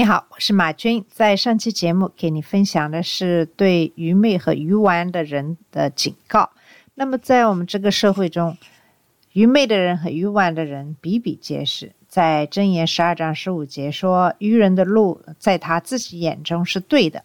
你好，我是马军。在上期节目给你分享的是对愚昧和愚顽的人的警告。那么，在我们这个社会中，愚昧的人和愚顽的人比比皆是。在箴言十二章十五节说：“愚人的路在他自己眼中是对的。”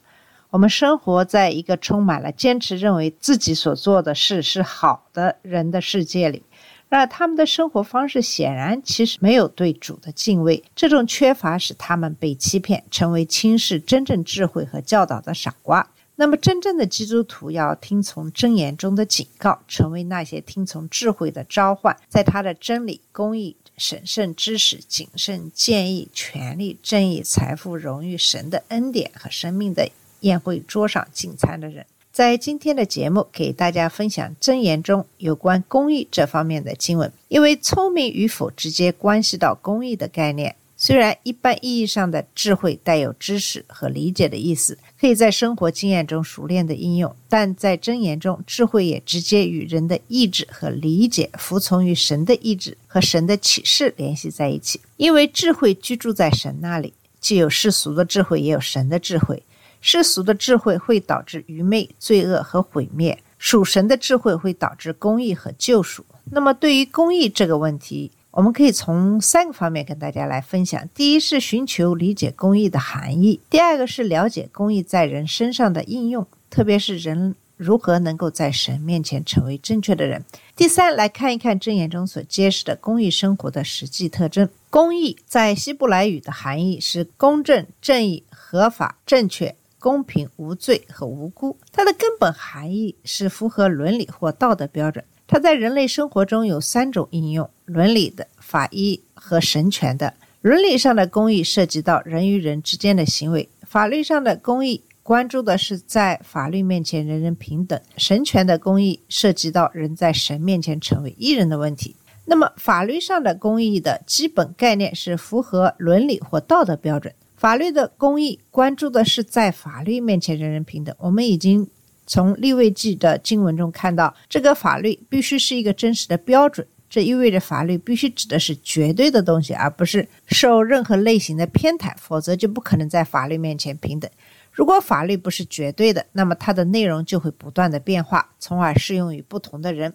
我们生活在一个充满了坚持认为自己所做的事是好的人的世界里。然而，他们的生活方式显然其实没有对主的敬畏，这种缺乏使他们被欺骗，成为轻视真正智慧和教导的傻瓜。那么，真正的基督徒要听从箴言中的警告，成为那些听从智慧的召唤，在他的真理、公义、审慎、知识、谨慎、建议、权力、正义、财富、荣誉、神的恩典和生命的宴会桌上进餐的人。在今天的节目，给大家分享箴言中有关公益这方面的经文，因为聪明与否直接关系到公益的概念。虽然一般意义上的智慧带有知识和理解的意思，可以在生活经验中熟练的应用，但在箴言中，智慧也直接与人的意志和理解、服从于神的意志和神的启示联系在一起。因为智慧居住在神那里，既有世俗的智慧，也有神的智慧。世俗的智慧会导致愚昧、罪恶和毁灭；属神的智慧会导致公义和救赎。那么，对于公义这个问题，我们可以从三个方面跟大家来分享：第一是寻求理解公义的含义；第二个是了解公义在人身上的应用，特别是人如何能够在神面前成为正确的人；第三，来看一看箴言中所揭示的公益生活的实际特征。公义在希伯来语的含义是公正、正义、合法、正确。公平、无罪和无辜，它的根本含义是符合伦理或道德标准。它在人类生活中有三种应用：伦理的、法医和神权的。伦理上的公义涉及到人与人之间的行为；法律上的公义关注的是在法律面前人人平等；神权的公义涉及到人在神面前成为一人的问题。那么，法律上的公义的基本概念是符合伦理或道德标准。法律的公义关注的是在法律面前人人平等。我们已经从立位记的经文中看到，这个法律必须是一个真实的标准。这意味着法律必须指的是绝对的东西，而不是受任何类型的偏袒，否则就不可能在法律面前平等。如果法律不是绝对的，那么它的内容就会不断的变化，从而适用于不同的人。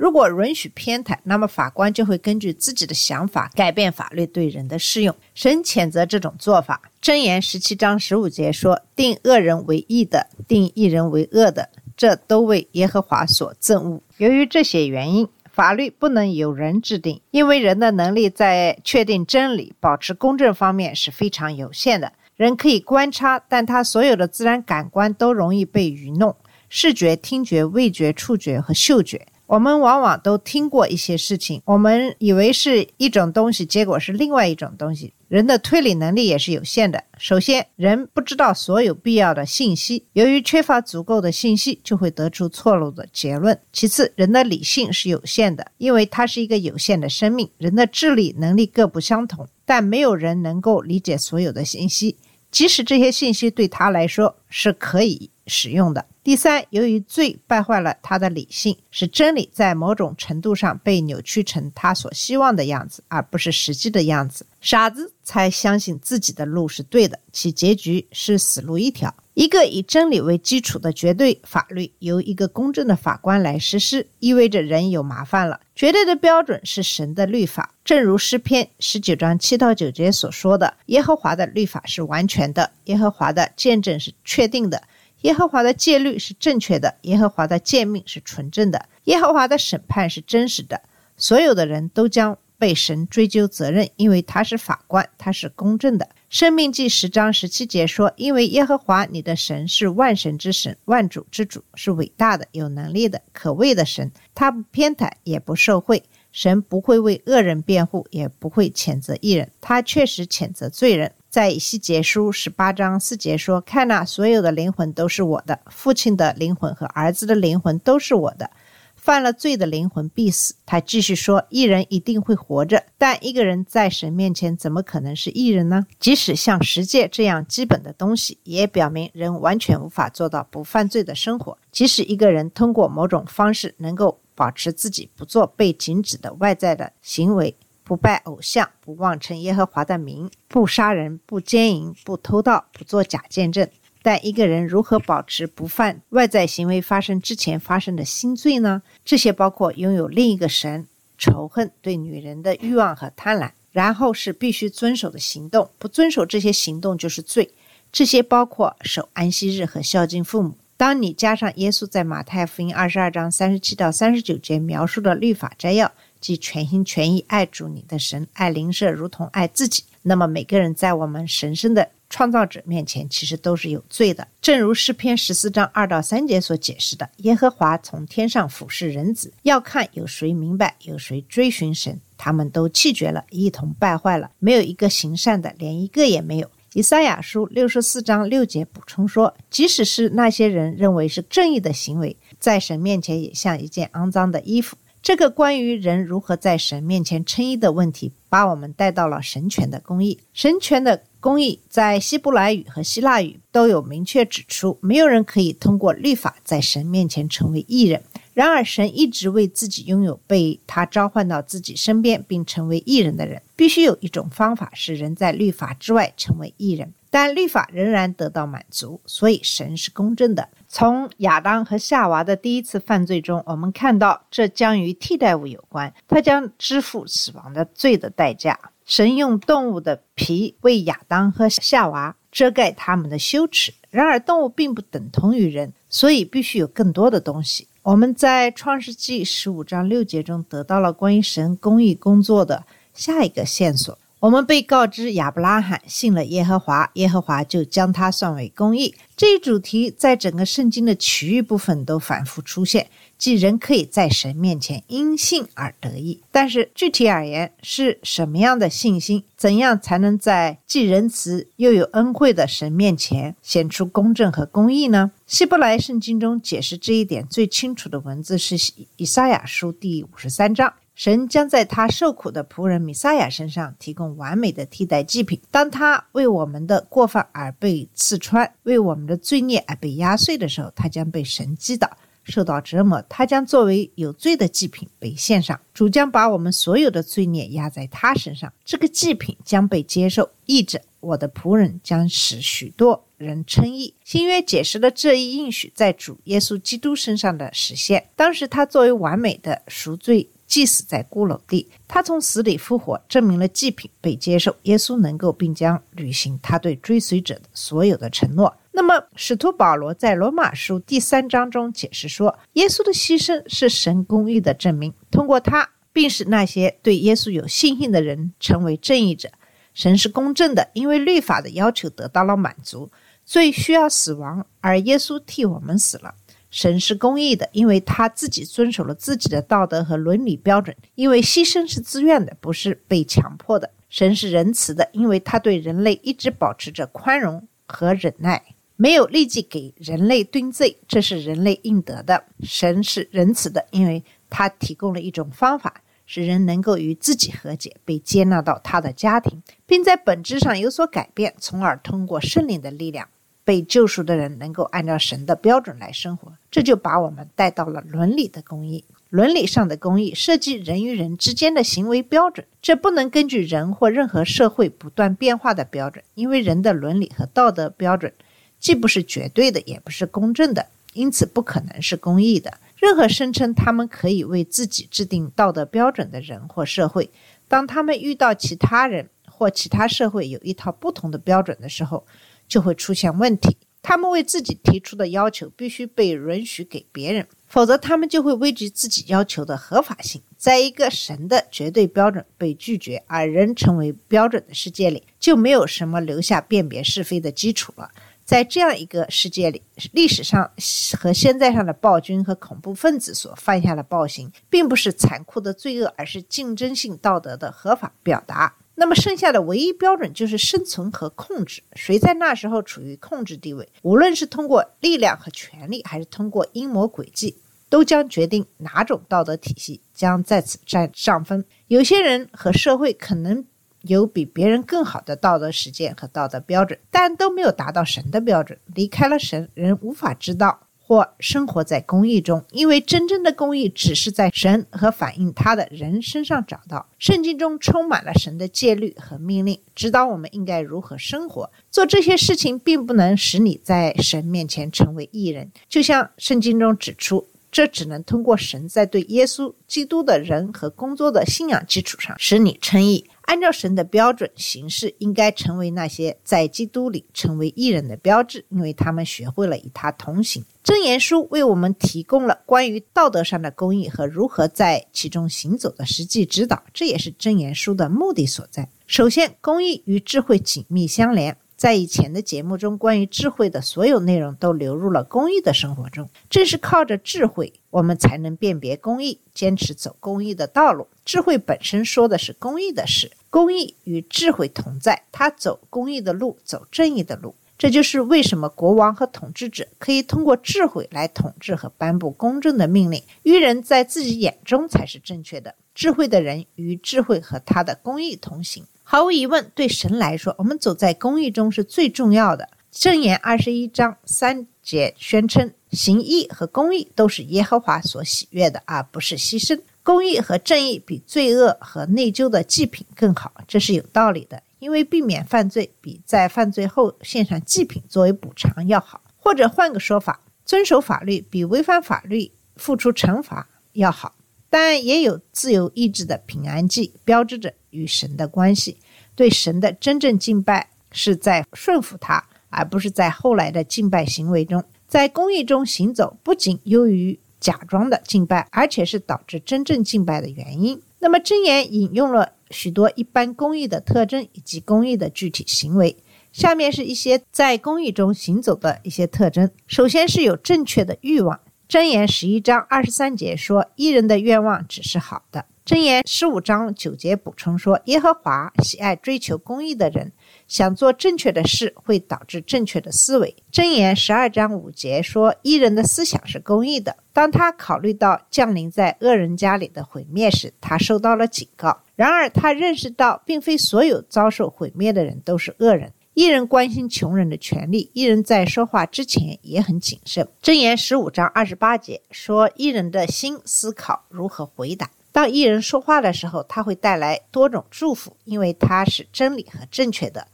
如果允许偏袒，那么法官就会根据自己的想法改变法律对人的适用。神谴责这种做法。箴言十七章十五节说：“定恶人为义的，定义人为恶的，这都为耶和华所憎恶。”由于这些原因，法律不能由人制定，因为人的能力在确定真理、保持公正方面是非常有限的。人可以观察，但他所有的自然感官都容易被愚弄：视觉、听觉、味觉、触觉和嗅觉。我们往往都听过一些事情，我们以为是一种东西，结果是另外一种东西。人的推理能力也是有限的。首先，人不知道所有必要的信息，由于缺乏足够的信息，就会得出错误的结论。其次，人的理性是有限的，因为它是一个有限的生命。人的智力能力各不相同，但没有人能够理解所有的信息，即使这些信息对他来说是可以使用的。第三，由于罪败坏了他的理性，使真理在某种程度上被扭曲成他所希望的样子，而不是实际的样子。傻子才相信自己的路是对的，其结局是死路一条。一个以真理为基础的绝对法律由一个公正的法官来实施，意味着人有麻烦了。绝对的标准是神的律法，正如诗篇十九章七到九节所说的：“耶和华的律法是完全的，耶和华的见证是确定的。”耶和华的戒律是正确的，耶和华的诫命是纯正的，耶和华的审判是真实的。所有的人都将被神追究责任，因为他是法官，他是公正的。生命记十章十七节说：“因为耶和华你的神是万神之神，万主之主，是伟大的、有能力的、可畏的神。他不偏袒，也不受贿。神不会为恶人辩护，也不会谴责义人。他确实谴责罪人。”在以西结书十八章四节说：“看呐、所有的灵魂都是我的，父亲的灵魂和儿子的灵魂都是我的。犯了罪的灵魂必死。”他继续说：“一人一定会活着，但一个人在神面前怎么可能是艺人呢？即使像十诫这样基本的东西，也表明人完全无法做到不犯罪的生活。即使一个人通过某种方式能够保持自己不做被禁止的外在的行为。”不拜偶像，不妄称耶和华的名，不杀人，不奸淫，不偷盗，不做假见证。但一个人如何保持不犯外在行为发生之前发生的新罪呢？这些包括拥有另一个神、仇恨、对女人的欲望和贪婪，然后是必须遵守的行动，不遵守这些行动就是罪。这些包括守安息日和孝敬父母。当你加上耶稣在马太福音二十二章三十七到三十九节描述的律法摘要。即全心全意爱主你的神，爱邻舍如同爱自己。那么每个人在我们神圣的创造者面前，其实都是有罪的。正如诗篇十四章二到三节所解释的：“耶和华从天上俯视人子，要看有谁明白，有谁追寻神。他们都气绝了，一同败坏了，没有一个行善的，连一个也没有。”以赛亚书六十四章六节补充说：“即使是那些人认为是正义的行为，在神面前也像一件肮脏的衣服。”这个关于人如何在神面前称义的问题，把我们带到了神权的公义。神权的公义在希伯来语和希腊语都有明确指出，没有人可以通过律法在神面前成为义人。然而，神一直为自己拥有被他召唤到自己身边并成为义人的人，必须有一种方法使人在律法之外成为义人。但律法仍然得到满足，所以神是公正的。从亚当和夏娃的第一次犯罪中，我们看到这将与替代物有关，他将支付死亡的罪的代价。神用动物的皮为亚当和夏娃遮盖他们的羞耻。然而，动物并不等同于人，所以必须有更多的东西。我们在创世纪十五章六节中得到了关于神公益工作的下一个线索。我们被告知亚伯拉罕信了耶和华，耶和华就将他算为公义。这一主题在整个圣经的其余部分都反复出现，即人可以在神面前因信而得义。但是具体而言，是什么样的信心？怎样才能在既仁慈又有恩惠的神面前显出公正和公义呢？希伯来圣经中解释这一点最清楚的文字是以赛亚书第五十三章。神将在他受苦的仆人米撒亚身上提供完美的替代祭品。当他为我们的过犯而被刺穿，为我们的罪孽而被压碎的时候，他将被神击倒，受到折磨。他将作为有罪的祭品被献上。主将把我们所有的罪孽压在他身上，这个祭品将被接受，意着我的仆人将使许多人称义。新约解释了这一应许在主耶稣基督身上的实现。当时他作为完美的赎罪。即死在骷髅地，他从死里复活，证明了祭品被接受，耶稣能够并将履行他对追随者的所有的承诺。那么，使徒保罗在罗马书第三章中解释说，耶稣的牺牲是神公义的证明，通过他，并使那些对耶稣有信心的人成为正义者。神是公正的，因为律法的要求得到了满足，所以需要死亡，而耶稣替我们死了。神是公义的，因为他自己遵守了自己的道德和伦理标准。因为牺牲是自愿的，不是被强迫的。神是仁慈的，因为他对人类一直保持着宽容和忍耐，没有立即给人类定罪，这是人类应得的。神是仁慈的，因为他提供了一种方法，使人能够与自己和解，被接纳到他的家庭，并在本质上有所改变，从而通过圣灵的力量。被救赎的人能够按照神的标准来生活，这就把我们带到了伦理的公义。伦理上的公义涉及人与人之间的行为标准，这不能根据人或任何社会不断变化的标准，因为人的伦理和道德标准既不是绝对的，也不是公正的，因此不可能是公义的。任何声称他们可以为自己制定道德标准的人或社会，当他们遇到其他人或其他社会有一套不同的标准的时候，就会出现问题。他们为自己提出的要求必须被允许给别人，否则他们就会危及自己要求的合法性。在一个神的绝对标准被拒绝，而人成为标准的世界里，就没有什么留下辨别是非的基础了。在这样一个世界里，历史上和现在上的暴君和恐怖分子所犯下的暴行，并不是残酷的罪恶，而是竞争性道德的合法表达。那么剩下的唯一标准就是生存和控制。谁在那时候处于控制地位，无论是通过力量和权力，还是通过阴谋诡计，都将决定哪种道德体系将在此占上风。有些人和社会可能有比别人更好的道德实践和道德标准，但都没有达到神的标准。离开了神，人无法知道或生活在公义中，因为真正的公义只是在神和反映他的人身上找到。圣经中充满了神的戒律和命令，指导我们应该如何生活。做这些事情并不能使你在神面前成为义人，就像圣经中指出。这只能通过神在对耶稣基督的人和工作的信仰基础上使你称义。按照神的标准行事，应该成为那些在基督里成为艺人的标志，因为他们学会了与他同行。箴言书为我们提供了关于道德上的公义和如何在其中行走的实际指导，这也是箴言书的目的所在。首先，公义与智慧紧密相连。在以前的节目中，关于智慧的所有内容都流入了公益的生活中。正是靠着智慧，我们才能辨别公益，坚持走公益的道路。智慧本身说的是公益的事，公益与智慧同在，他走公益的路，走正义的路。这就是为什么国王和统治者可以通过智慧来统治和颁布公正的命令。愚人在自己眼中才是正确的，智慧的人与智慧和他的公益同行。毫无疑问，对神来说，我们走在公义中是最重要的。箴言二十一章三节宣称，行义和公义都是耶和华所喜悦的，而不是牺牲。公义和正义比罪恶和内疚的祭品更好，这是有道理的。因为避免犯罪比在犯罪后献上祭品作为补偿要好。或者换个说法，遵守法律比违反法律付出惩罚要好。但也有自由意志的平安祭，标志着与神的关系。对神的真正敬拜是在顺服他，而不是在后来的敬拜行为中。在公义中行走，不仅优于假装的敬拜，而且是导致真正敬拜的原因。那么，箴言引用了许多一般公义的特征以及公义的具体行为。下面是一些在公义中行走的一些特征。首先是有正确的欲望。箴言十一章二十三节说：“一人的愿望只是好的。”箴言十五章九节补充说：“耶和华喜爱追求公义的人，想做正确的事会导致正确的思维。”箴言十二章五节说：“一人的思想是公义的。”当他考虑到降临在恶人家里的毁灭时，他受到了警告。然而，他认识到，并非所有遭受毁灭的人都是恶人。一人关心穷人的权利，一人在说话之前也很谨慎。箴言十五章二十八节说：“一人的心思考如何回答。”当一人说话的时候，他会带来多种祝福，因为他是真理和正确的。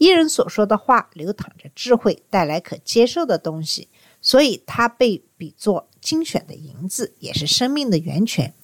伊人所说的话流淌着智慧，带来可接受的东西，所以他被比作精选的银子，也是生命的源泉，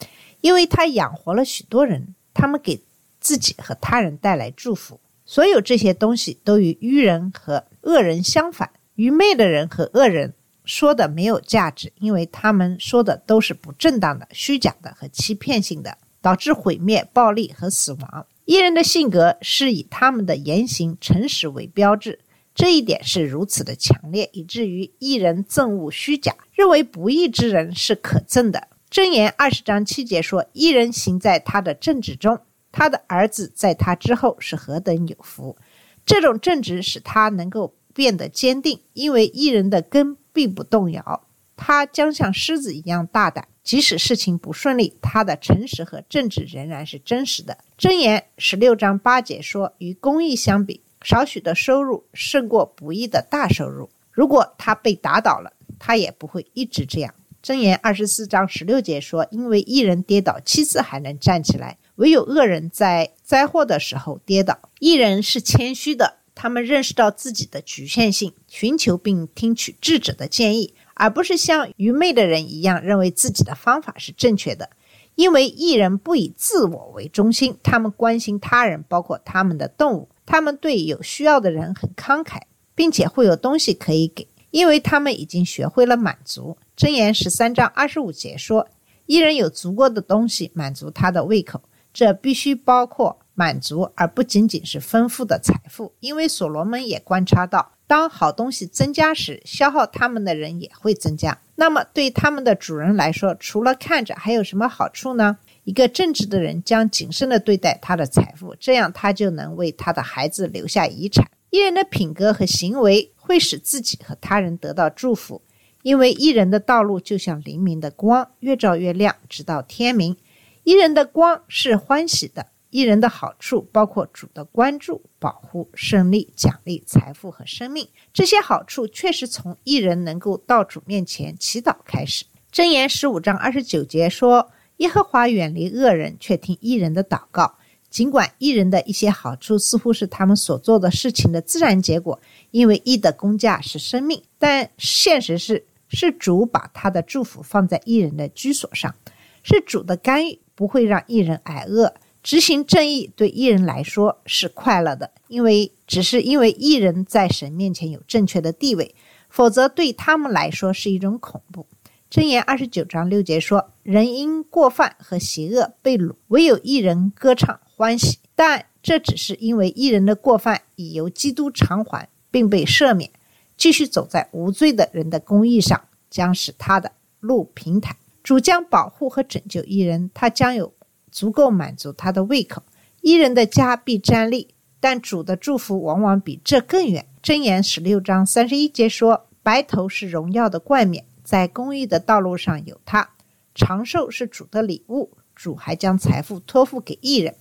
因为他养活了许多人，他们给自己和他人带来祝福。所有这些东西都与愚人和恶人相反。愚昧的人和恶人说的没有价值，因为他们说的都是不正当的、虚假的和欺骗性的，导致毁灭、暴力和死亡。艺人的性格是以他们的言行诚实为标志，这一点是如此的强烈，以至于艺人憎恶虚假，认为不义之人是可憎的。箴言二十章七节说：“艺人行在他的正直中。”他的儿子在他之后是何等有福！这种正直使他能够变得坚定，因为一人的根并不动摇。他将像狮子一样大胆，即使事情不顺利，他的诚实和正直仍然是真实的。箴言十六章八节说：“与公义相比，少许的收入胜过不义的大收入。如果他被打倒了，他也不会一直这样。”箴言二十四章十六节说：“因为一人跌倒七次还能站起来。”唯有恶人在灾祸的时候跌倒。一人是谦虚的，他们认识到自己的局限性，寻求并听取智者的建议，而不是像愚昧的人一样认为自己的方法是正确的。因为艺人不以自我为中心，他们关心他人，包括他们的动物。他们对有需要的人很慷慨，并且会有东西可以给，因为他们已经学会了满足。箴言十三章二十五节说：“一人有足够的东西满足他的胃口。”这必须包括满足，而不仅仅是丰富的财富。因为所罗门也观察到，当好东西增加时，消耗他们的人也会增加。那么，对他们的主人来说，除了看着，还有什么好处呢？一个正直的人将谨慎地对待他的财富，这样他就能为他的孩子留下遗产。艺人的品格和行为会使自己和他人得到祝福，因为艺人的道路就像黎明的光，越照越亮，直到天明。艺人的光是欢喜的，艺人的好处包括主的关注、保护、胜利、奖励、财富和生命。这些好处确实从艺人能够到主面前祈祷开始。箴言十五章二十九节说：“耶和华远离恶人，却听艺人的祷告。”尽管艺人的一些好处似乎是他们所做的事情的自然结果，因为义的工价是生命，但现实是，是主把他的祝福放在艺人的居所上，是主的干预不会让艺人挨饿。执行正义对艺人来说是快乐的，因为只是因为艺人在神面前有正确的地位，否则对他们来说是一种恐怖。箴言二十九章六节说：“人因过犯和邪恶被掳，唯有一人歌唱欢喜。但这只是因为一人的过犯已由基督偿还，并被赦免。继续走在无罪的人的公义上，将使他的路平坦。主将保护和拯救一人，他将有足够满足他的胃口。一人的家必站立，但主的祝福往往比这更远。箴言十六章三十一节说：“白头是荣耀的冠冕。”在公益的道路上有他，长寿是主的礼物，主还将财富托付给艺人。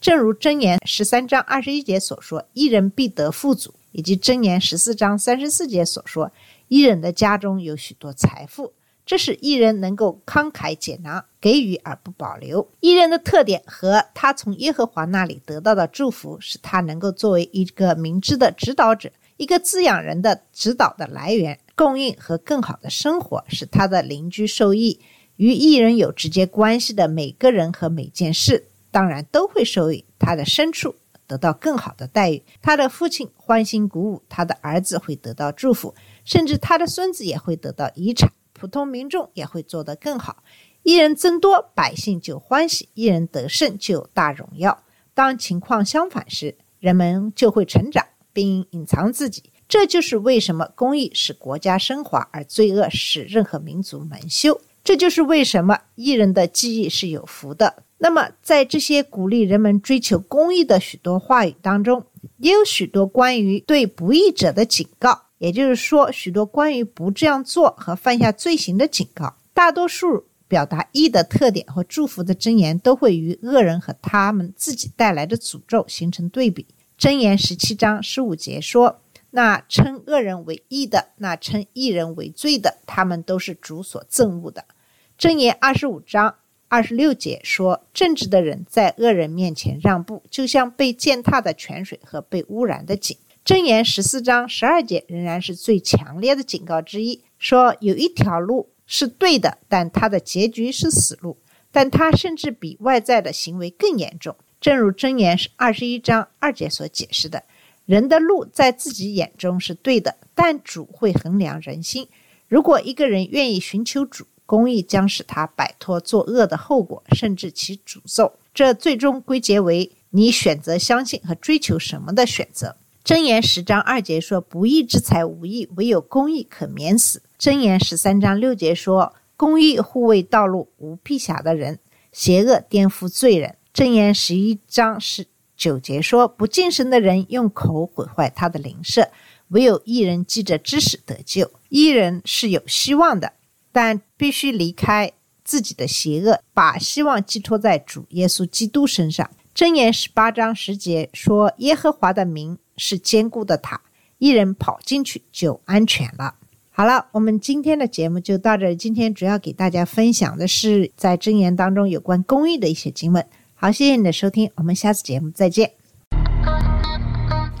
正如箴言十三章二十一节所说：“一人必得富足。”以及箴言十四章三十四节所说：“一人的家中有许多财富。”这使艺人能够慷慨解囊，给予而不保留。艺人的特点和他从耶和华那里得到的祝福，使他能够作为一个明智的指导者，一个滋养人的指导的来源。供应和更好的生活，使他的邻居受益。与艺人有直接关系的每个人和每件事，当然都会受益。他的牲畜得到更好的待遇，他的父亲欢欣鼓舞，他的儿子会得到祝福，甚至他的孙子也会得到遗产。普通民众也会做得更好。艺人增多，百姓就欢喜；艺人得胜，就有大荣耀。当情况相反时，人们就会成长，并隐藏自己。这就是为什么公益使国家升华，而罪恶使任何民族蒙羞。这就是为什么艺人的记忆是有福的。那么，在这些鼓励人们追求公益的许多话语当中，也有许多关于对不义者的警告，也就是说，许多关于不这样做和犯下罪行的警告。大多数表达义的特点和祝福的箴言，都会与恶人和他们自己带来的诅咒形成对比。箴言十七章十五节说。那称恶人为义的，那称义人为罪的，他们都是主所憎恶的。箴言二十五章二十六节说：“正直的人在恶人面前让步，就像被践踏的泉水和被污染的井。”箴言十四章十二节仍然是最强烈的警告之一，说有一条路是对的，但它的结局是死路，但它甚至比外在的行为更严重。正如箴言是二十一章二节所解释的。人的路在自己眼中是对的，但主会衡量人心。如果一个人愿意寻求主，公义将使他摆脱作恶的后果，甚至其诅咒。这最终归结为你选择相信和追求什么的选择。箴言十章二节说：“不义之财无益，唯有公义可免死。”箴言十三章六节说：“公义护卫道路，无辟瑕的人，邪恶颠覆罪人。”箴言十一章十。九节说：“不敬神的人用口毁坏他的灵舍，唯有一人记着知识得救。一人是有希望的，但必须离开自己的邪恶，把希望寄托在主耶稣基督身上。”箴言十八章十节说：“耶和华的名是坚固的塔，一人跑进去就安全了。”好了，我们今天的节目就到这。今天主要给大家分享的是在箴言当中有关公益的一些经文。好，谢谢你的收听，我们下次节目再见。